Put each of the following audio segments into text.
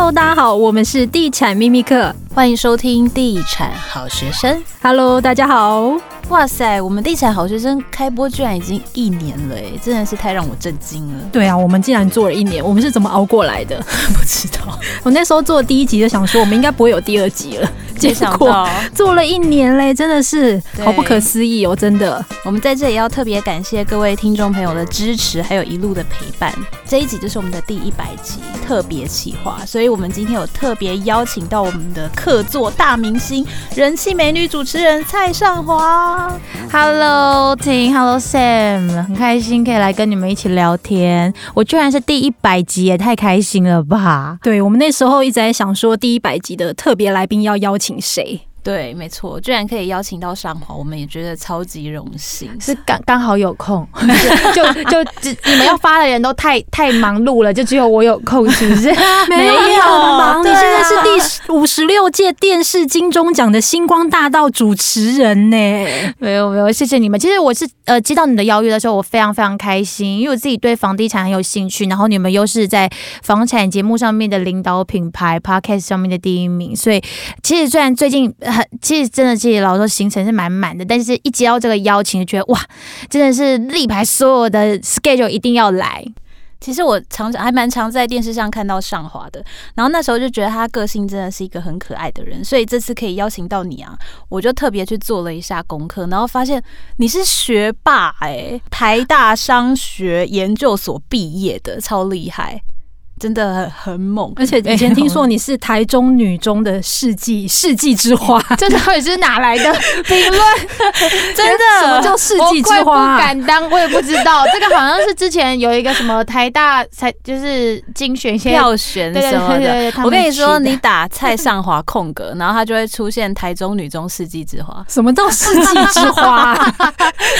Hello，大家好，我们是地产秘密课，欢迎收听地产好学生。Hello，大家好。哇塞，我们地产好学生开播居然已经一年了，哎，真的是太让我震惊了。对啊，我们竟然做了一年，我们是怎么熬过来的？不知道。我那时候做第一集就想说，我们应该不会有第二集了。结果做了一年嘞，真的是好不可思议哦！真的，我们在这里要特别感谢各位听众朋友的支持，还有一路的陪伴。这一集就是我们的第一百集特别企划，所以我们今天有特别邀请到我们的客座大明星、人气美女主持人蔡尚华。Hello，婷，Hello Sam，很开心可以来跟你们一起聊天。我居然是第一百集，也太开心了吧！对，我们那时候一直在想说，第一百集的特别来宾要邀。请谁？对，没错，居然可以邀请到上华，我们也觉得超级荣幸。是刚刚好有空，就就只你们要发的人都太太忙碌了，就只有我有空，是不是？没有忙，你现在是第五十六届电视金钟奖的星光大道主持人呢。没有没有，谢谢你们。其实我是呃接到你的邀约的时候，我非常非常开心，因为我自己对房地产很有兴趣，然后你们又是在房产节目上面的领导品牌，Podcast 上面的第一名，所以其实虽然最近。很，其实真的，其实老实说行程是满满的，但是一接到这个邀请，就觉得哇，真的是力排所有的 schedule 一定要来。其实我常常还蛮常在电视上看到尚华的，然后那时候就觉得他个性真的是一个很可爱的人，所以这次可以邀请到你啊，我就特别去做了一下功课，然后发现你是学霸哎、欸，台大商学研究所毕业的，超厉害。真的很很猛，而且以前听说你是台中女中的世纪世纪之花，这到底是哪来的 评论？真的，什么叫世纪之花？不敢当，我也不知道。这个好像是之前有一个什么台大才就是精选先票选什么的。我跟你说，你打蔡尚华空格，然后它就会出现台中女中世纪之花。什么叫世纪之花？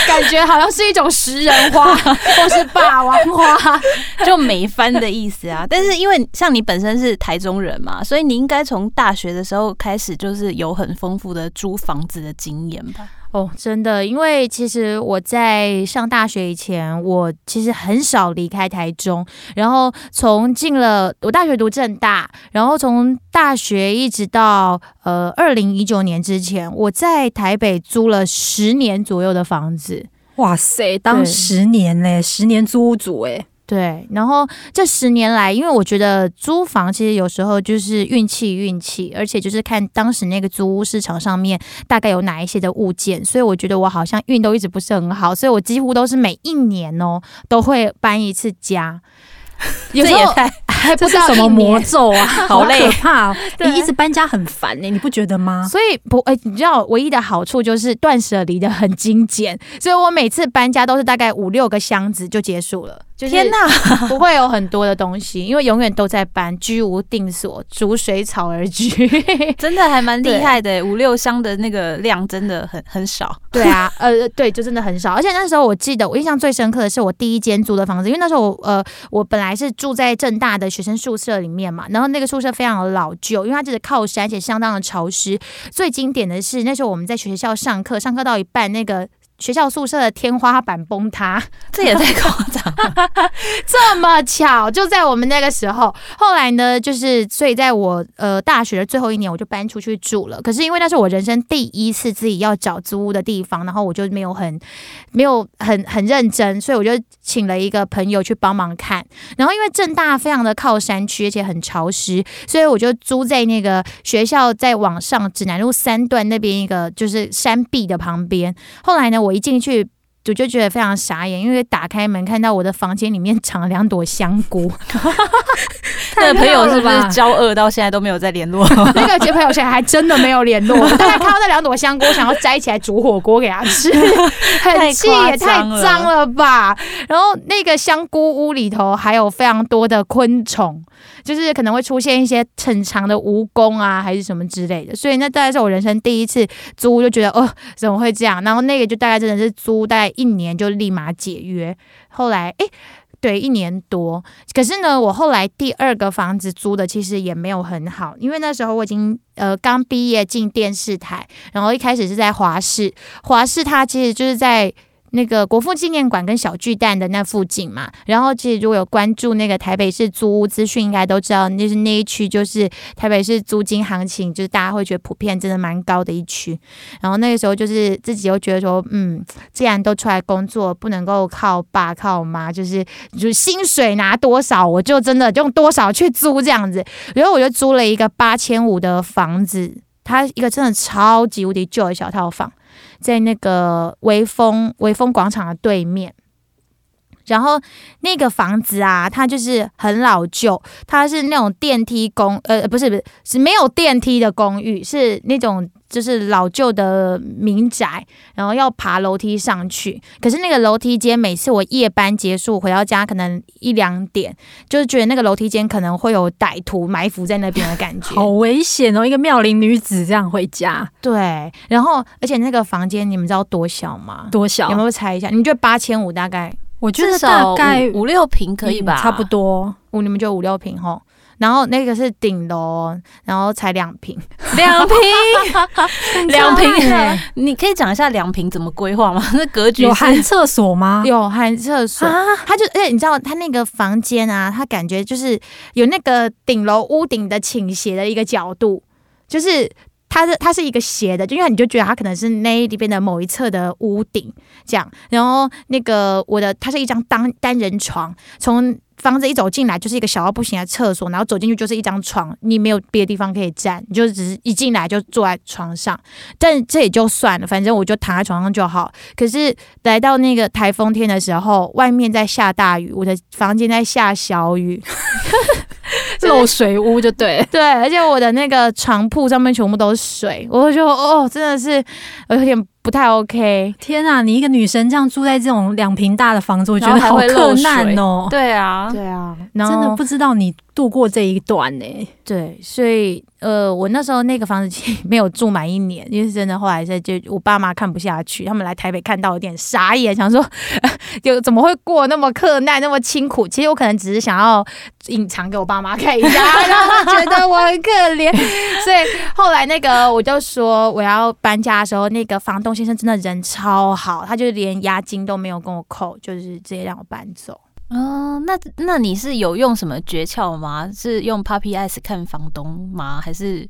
感觉好像是一种食人花，或是霸王花，就美翻的意思啊。但是因为像你本身是台中人嘛，所以你应该从大学的时候开始就是有很丰富的租房子的经验吧？哦，真的，因为其实我在上大学以前，我其实很少离开台中。然后从进了我大学读正大，然后从大学一直到呃二零一九年之前，我在台北租了十年左右的房子。哇塞，当十年嘞，十年租屋主哎。对，然后这十年来，因为我觉得租房其实有时候就是运气，运气，而且就是看当时那个租屋市场上面大概有哪一些的物件，所以我觉得我好像运都一直不是很好，所以我几乎都是每一年哦都会搬一次家。有时候 还不知道什么魔咒啊，好可怕！你一直搬家很烦呢，你不觉得吗？所以不，哎，你知道唯一的好处就是断舍离的很精简，所以我每次搬家都是大概五六个箱子就结束了。天呐，不会有很多的东西，因为永远都在搬，居无定所，逐水草而居，真的还蛮厉害的。五六箱的那个量真的很很少。对啊，呃，对，就真的很少。而且那时候我记得，我印象最深刻的是我第一间租的房子，因为那时候我呃，我本来是住在正大的学生宿舍里面嘛，然后那个宿舍非常的老旧，因为它就是靠山，而且相当的潮湿。最经典的是那时候我们在学校上课，上课到一半那个。学校宿舍的天花板崩塌，这也太夸张了！这么巧，就在我们那个时候。后来呢，就是所以在我呃大学的最后一年，我就搬出去住了。可是因为那是我人生第一次自己要找租屋的地方，然后我就没有很 没有很很认真，所以我就请了一个朋友去帮忙看。然后因为正大非常的靠山区，而且很潮湿，所以我就租在那个学校在往上指南路三段那边一个就是山壁的旁边。后来呢，我。我一进去，我就觉得非常傻眼，因为打开门看到我的房间里面长了两朵香菇。那个朋友是不是交恶到现在都没有再联络？那个结朋友现在还真的没有联络。大家看到那两朵香菇，想要摘起来煮火锅给他吃，很气也太脏了吧！然后那个香菇屋里头还有非常多的昆虫。就是可能会出现一些很长的蜈蚣啊，还是什么之类的，所以那大概是我人生第一次租，就觉得哦，怎么会这样？然后那个就大概真的是租大概一年就立马解约。后来诶，对，一年多。可是呢，我后来第二个房子租的其实也没有很好，因为那时候我已经呃刚毕业进电视台，然后一开始是在华视，华视它其实就是在。那个国父纪念馆跟小巨蛋的那附近嘛。然后其实如果有关注那个台北市租屋资讯，应该都知道，就是那一区就是台北市租金行情，就是大家会觉得普遍真的蛮高的一区。然后那个时候就是自己又觉得说，嗯，既然都出来工作，不能够靠爸靠妈，就是就是薪水拿多少，我就真的用多少去租这样子。然后我就租了一个八千五的房子。它一个真的超级无敌旧的小套房，在那个微风微风广场的对面。然后那个房子啊，它就是很老旧，它是那种电梯公，呃，不是不是，是没有电梯的公寓，是那种。就是老旧的民宅，然后要爬楼梯上去。可是那个楼梯间，每次我夜班结束回到家，可能一两点，就是觉得那个楼梯间可能会有歹徒埋伏在那边的感觉，好危险哦！一个妙龄女子这样回家，对。然后，而且那个房间，你们知道多小吗？多小？有没有猜一下？你们觉得八千五大概？我觉得大概五六平可以吧，差不多。五，你们就五六平吼。然后那个是顶楼，然后才两平，两平，两平。你可以讲一下两平怎么规划吗？那格局有含厕所吗？有含厕所。啊、他就而且你知道他那个房间啊，他感觉就是有那个顶楼屋顶的倾斜的一个角度，就是它是它是一个斜的，就因为你就觉得它可能是那里边的某一侧的屋顶这样。然后那个我的它是一张单单人床，从。房子一走进来就是一个小到不行的厕所，然后走进去就是一张床，你没有别的地方可以站，你就只是一进来就坐在床上。但这也就算了，反正我就躺在床上就好。可是来到那个台风天的时候，外面在下大雨，我的房间在下小雨，漏水屋就对对，而且我的那个床铺上面全部都是水，我就哦，真的是有点。不太 OK，天啊！你一个女生这样住在这种两平大的房子，我觉得好克难哦。对啊，对啊，真的不知道你度过这一段呢、欸。对，所以呃，我那时候那个房子其实没有住满一年，因为真的后来在就我爸妈看不下去，他们来台北看到有点傻眼，想说就怎么会过那么克难那么辛苦？其实我可能只是想要隐藏给我爸妈看一下，让他觉得我很可怜。所以后来那个我就说我要搬家的时候，那个房东先生真的人超好，他就连押金都没有跟我扣，就是直接让我搬走。哦，那那你是有用什么诀窍吗？是用 Puppy Eyes 看房东吗？还是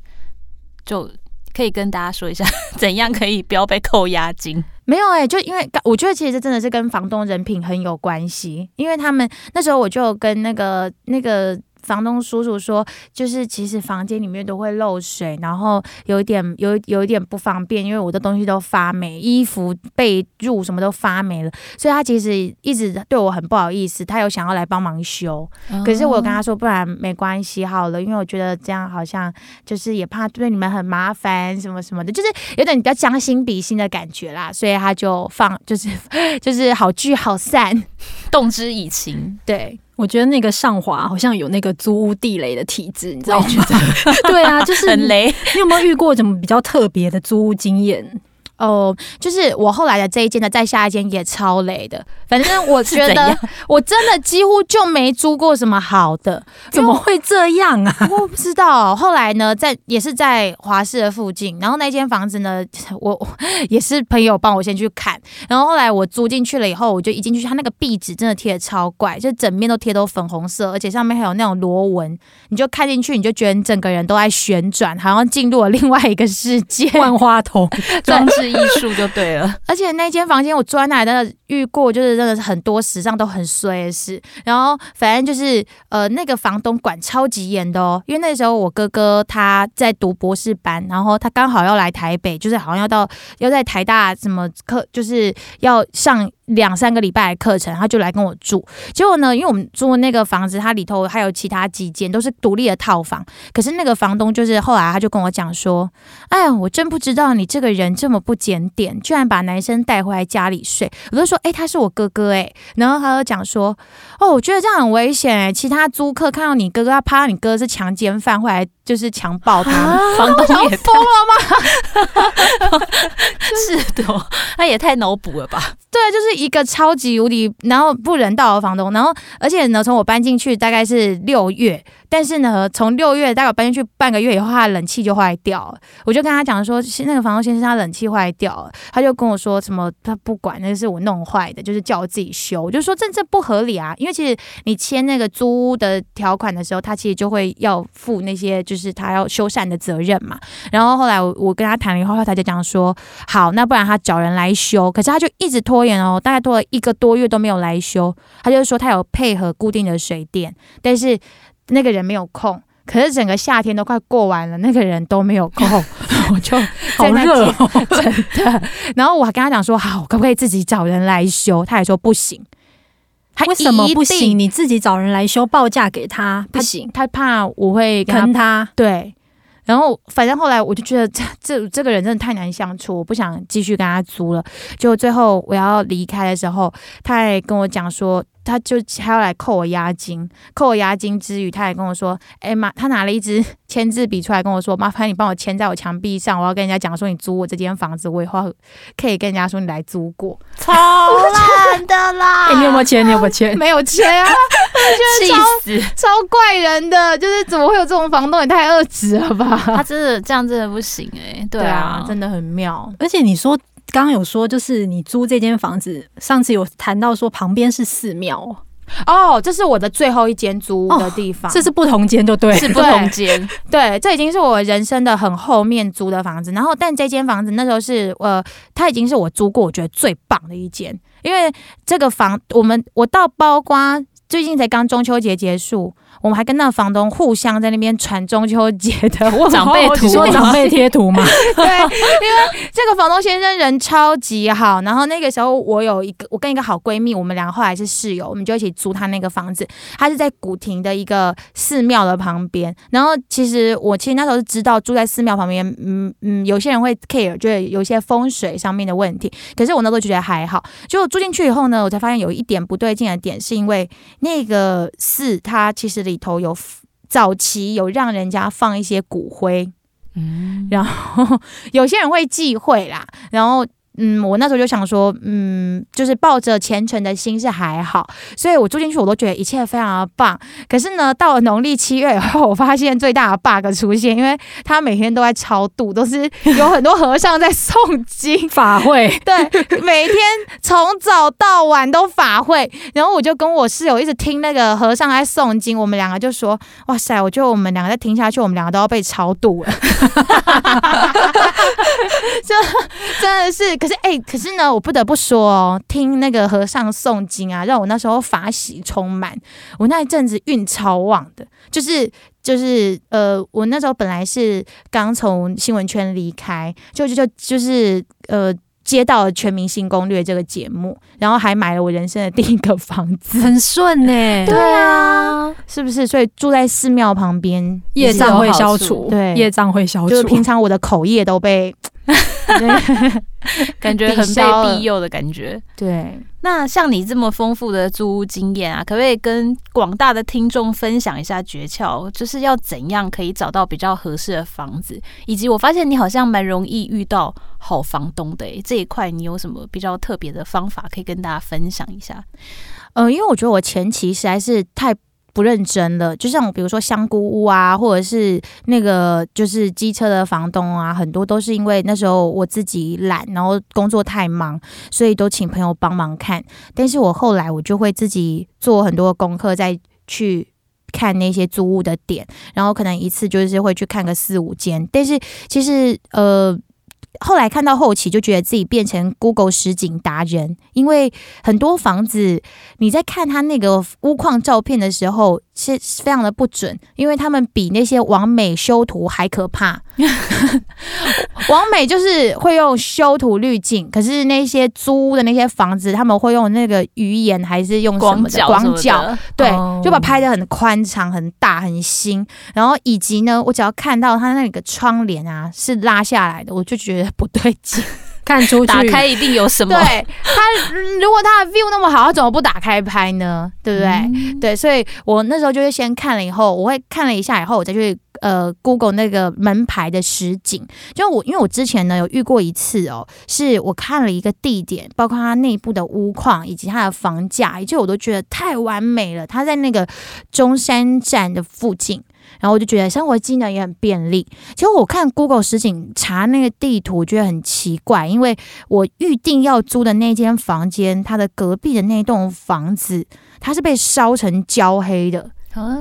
就可以跟大家说一下，怎样可以不要被扣押金？没有哎、欸，就因为我觉得其实这真的是跟房东人品很有关系，因为他们那时候我就跟那个那个。房东叔叔说，就是其实房间里面都会漏水，然后有一点有有一点不方便，因为我的东西都发霉，衣服被褥什么都发霉了，所以他其实一直对我很不好意思，他有想要来帮忙修，可是我跟他说，不然没关系好了，因为我觉得这样好像就是也怕对你们很麻烦什么什么的，就是有点比较将心比心的感觉啦，所以他就放就是 就是好聚好散，动之以情，对。我觉得那个上华好像有那个租屋地雷的体质，你知道吗？对啊，就是很雷。你有没有遇过什么比较特别的租屋经验？哦，就是我后来的这一间的，再下一间也超累的。反正我觉得 我真的几乎就没租过什么好的，怎么会这样啊？我不知道。后来呢，在也是在华视的附近，然后那间房子呢，我也是朋友帮我先去看，然后后来我租进去了以后，我就一进去，它那个壁纸真的贴的超怪，就整面都贴都粉红色，而且上面还有那种螺纹，你就看进去，你就觉得你整个人都在旋转，好像进入了另外一个世界，万花筒 装置。艺术就对了，而且那间房间我钻来的遇过，就是真的是很多时尚都很衰的事。然后反正就是呃，那个房东管超级严的哦，因为那时候我哥哥他在读博士班，然后他刚好要来台北，就是好像要到要在台大什么课，就是要上。两三个礼拜的课程，他就来跟我住。结果呢，因为我们住的那个房子，它里头还有其他几间都是独立的套房。可是那个房东就是后来他就跟我讲说：“哎呀，我真不知道你这个人这么不检点，居然把男生带回来家里睡。”我就说：“哎，他是我哥哥哎。”然后他就讲说：“哦，我觉得这样很危险哎，其他租客看到你哥哥，他怕你哥是强奸犯，会来就是强暴他。啊”房东也疯了吗？是的，他也太脑补了吧？对，就是。一个超级无敌，然后不人道的房东，然后而且呢，从我搬进去大概是六月。但是呢，从六月大概搬进去半个月以后，他的冷气就坏掉了。我就跟他讲说，那个房东先生他冷气坏掉了，他就跟我说什么他不管，那是我弄坏的，就是叫我自己修。我就说这这不合理啊，因为其实你签那个租屋的条款的时候，他其实就会要负那些就是他要修缮的责任嘛。然后后来我我跟他谈了以后，他就讲说好，那不然他找人来修。可是他就一直拖延哦，大概拖了一个多月都没有来修。他就说他有配合固定的水电，但是那个人没有空。可是整个夏天都快过完了，那个人都没有空，我就 好热哦，真的。然后我还跟他讲说，好，可不可以自己找人来修？他也说不行。他为什么不行？你自己找人来修，报价给他不行，他怕我会坑他对。然后反正后来我就觉得这这这个人真的太难相处，我不想继续跟他租了。就最后我要离开的时候，他还跟我讲说。他就还要来扣我押金，扣我押金之余，他还跟我说：“哎妈，他拿了一支 签字笔出来跟我说，麻烦你帮我签在我墙壁上，我要跟人家讲说你租我这间房子，我以后可以跟人家说你来租过。”超烂的啦！你有没有签？你有没有签？没有签啊！气死，超怪人的，就是怎么会有这种房东？也太恶质了吧！他真的这样真的不行哎、欸，啊，对啊，真的很妙。而且你说。刚刚有说，就是你租这间房子，上次有谈到说旁边是寺庙。哦，这是我的最后一间租屋的地方，哦、这是不同间就对，是不同间，对，这已经是我人生的很后面租的房子。然后，但这间房子那时候是呃，它已经是我租过我觉得最棒的一间，因为这个房我们我到包括最近才刚中秋节结束。我们还跟那个房东互相在那边传中秋节的长辈图，说长辈贴图嘛。对，因为这个房东先生人超级好。然后那个时候我有一个，我跟一个好闺蜜，我们两个后来是室友，我们就一起租他那个房子。他是在古亭的一个寺庙的旁边。然后其实我其实那时候是知道住在寺庙旁边，嗯嗯，有些人会 care，就是有些风水上面的问题。可是我那时候觉得还好。结果住进去以后呢，我才发现有一点不对劲的点，是因为那个寺它其实。里头有早期有让人家放一些骨灰，嗯，然后 有些人会忌讳啦，然后。嗯，我那时候就想说，嗯，就是抱着虔诚的心是还好，所以我住进去我都觉得一切非常的棒。可是呢，到了农历七月以后，我发现最大的 bug 出现，因为他每天都在超度，都是有很多和尚在诵经 法会，对，每天从早到晚都法会。然后我就跟我室友一直听那个和尚在诵经，我们两个就说，哇塞，我觉得我们两个再听下去，我们两个都要被超度了，就真的是。可是哎、欸，可是呢，我不得不说哦，听那个和尚诵经啊，让我那时候法喜充满。我那一阵子运超旺的，就是就是呃，我那时候本来是刚从新闻圈离开，就就就就是呃，接到了《全明星攻略》这个节目，然后还买了我人生的第一个房子，很顺呢。对啊，是不是？所以住在寺庙旁边，业障会消除。对，业障会消除。就是平常我的口业都被。感觉很被庇佑的感觉。对，那像你这么丰富的租屋经验啊，可不可以跟广大的听众分享一下诀窍？就是要怎样可以找到比较合适的房子？以及我发现你好像蛮容易遇到好房东的，欸，这一块你有什么比较特别的方法可以跟大家分享一下？呃，因为我觉得我前期实在是太。不认真的，就像比如说香菇屋啊，或者是那个就是机车的房东啊，很多都是因为那时候我自己懒，然后工作太忙，所以都请朋友帮忙看。但是我后来我就会自己做很多功课，再去看那些租屋的点，然后可能一次就是会去看个四五间。但是其实呃。后来看到后期，就觉得自己变成 Google 实景达人，因为很多房子你在看他那个屋况照片的时候，是非常的不准，因为他们比那些网美修图还可怕。网美就是会用修图滤镜，可是那些租的那些房子，他们会用那个鱼眼还是用什么的广角？对，就把拍的很宽敞、很大、很新。然后以及呢，我只要看到他那个窗帘啊是拉下来的，我就觉得不对劲。看出去，打开一定有什么。对他，如果他的 view 那么好，他怎么不打开拍呢？对不对？嗯、对，所以我那时候就是先看了以后，我会看了一下以后，我再去呃 Google 那个门牌的实景。就我因为我之前呢有遇过一次哦，是我看了一个地点，包括它内部的屋况以及它的房价，以及我都觉得太完美了。它在那个中山站的附近。然后我就觉得生活机能也很便利。其实我看 Google 实景查那个地图，我觉得很奇怪，因为我预定要租的那间房间，它的隔壁的那栋房子，它是被烧成焦黑的，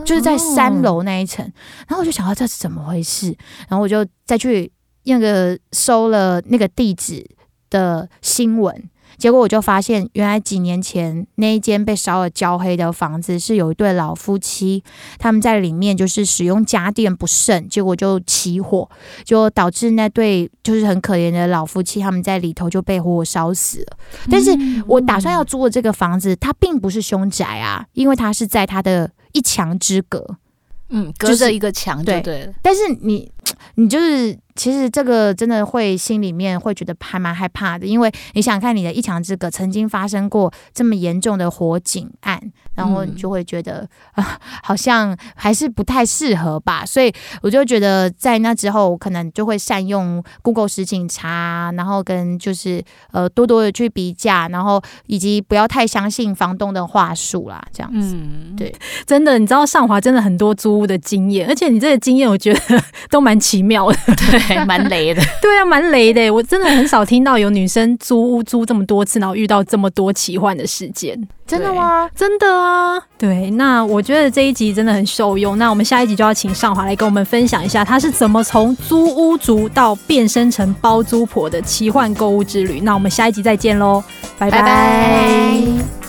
就是在三楼那一层。然后我就想到这是怎么回事，然后我就再去那个搜了那个地址的新闻。结果我就发现，原来几年前那一间被烧了焦黑的房子，是有一对老夫妻，他们在里面就是使用家电不慎，结果就起火，就导致那对就是很可怜的老夫妻，他们在里头就被活活烧死了。但是我打算要租的这个房子，它并不是凶宅啊，因为它是在它的一墙之隔，嗯，隔着一个墙，对对。但是你，你就是。其实这个真的会心里面会觉得还蛮害怕的，因为你想看你的一墙之隔曾经发生过这么严重的火警案，然后你就会觉得啊、呃，好像还是不太适合吧。所以我就觉得在那之后，我可能就会善用 Google 实景查，然后跟就是呃多多的去比价，然后以及不要太相信房东的话术啦，这样子。嗯，对，真的，你知道上华真的很多租屋的经验，而且你这个经验我觉得 都蛮奇妙的，对。蛮雷的，对啊，蛮雷的。我真的很少听到有女生租屋租这么多次，然后遇到这么多奇幻的事件。真的吗？真的啊。对，那我觉得这一集真的很受用。那我们下一集就要请尚华来跟我们分享一下，她是怎么从租屋族到变身成包租婆的奇幻购物之旅。那我们下一集再见喽，拜拜。拜拜。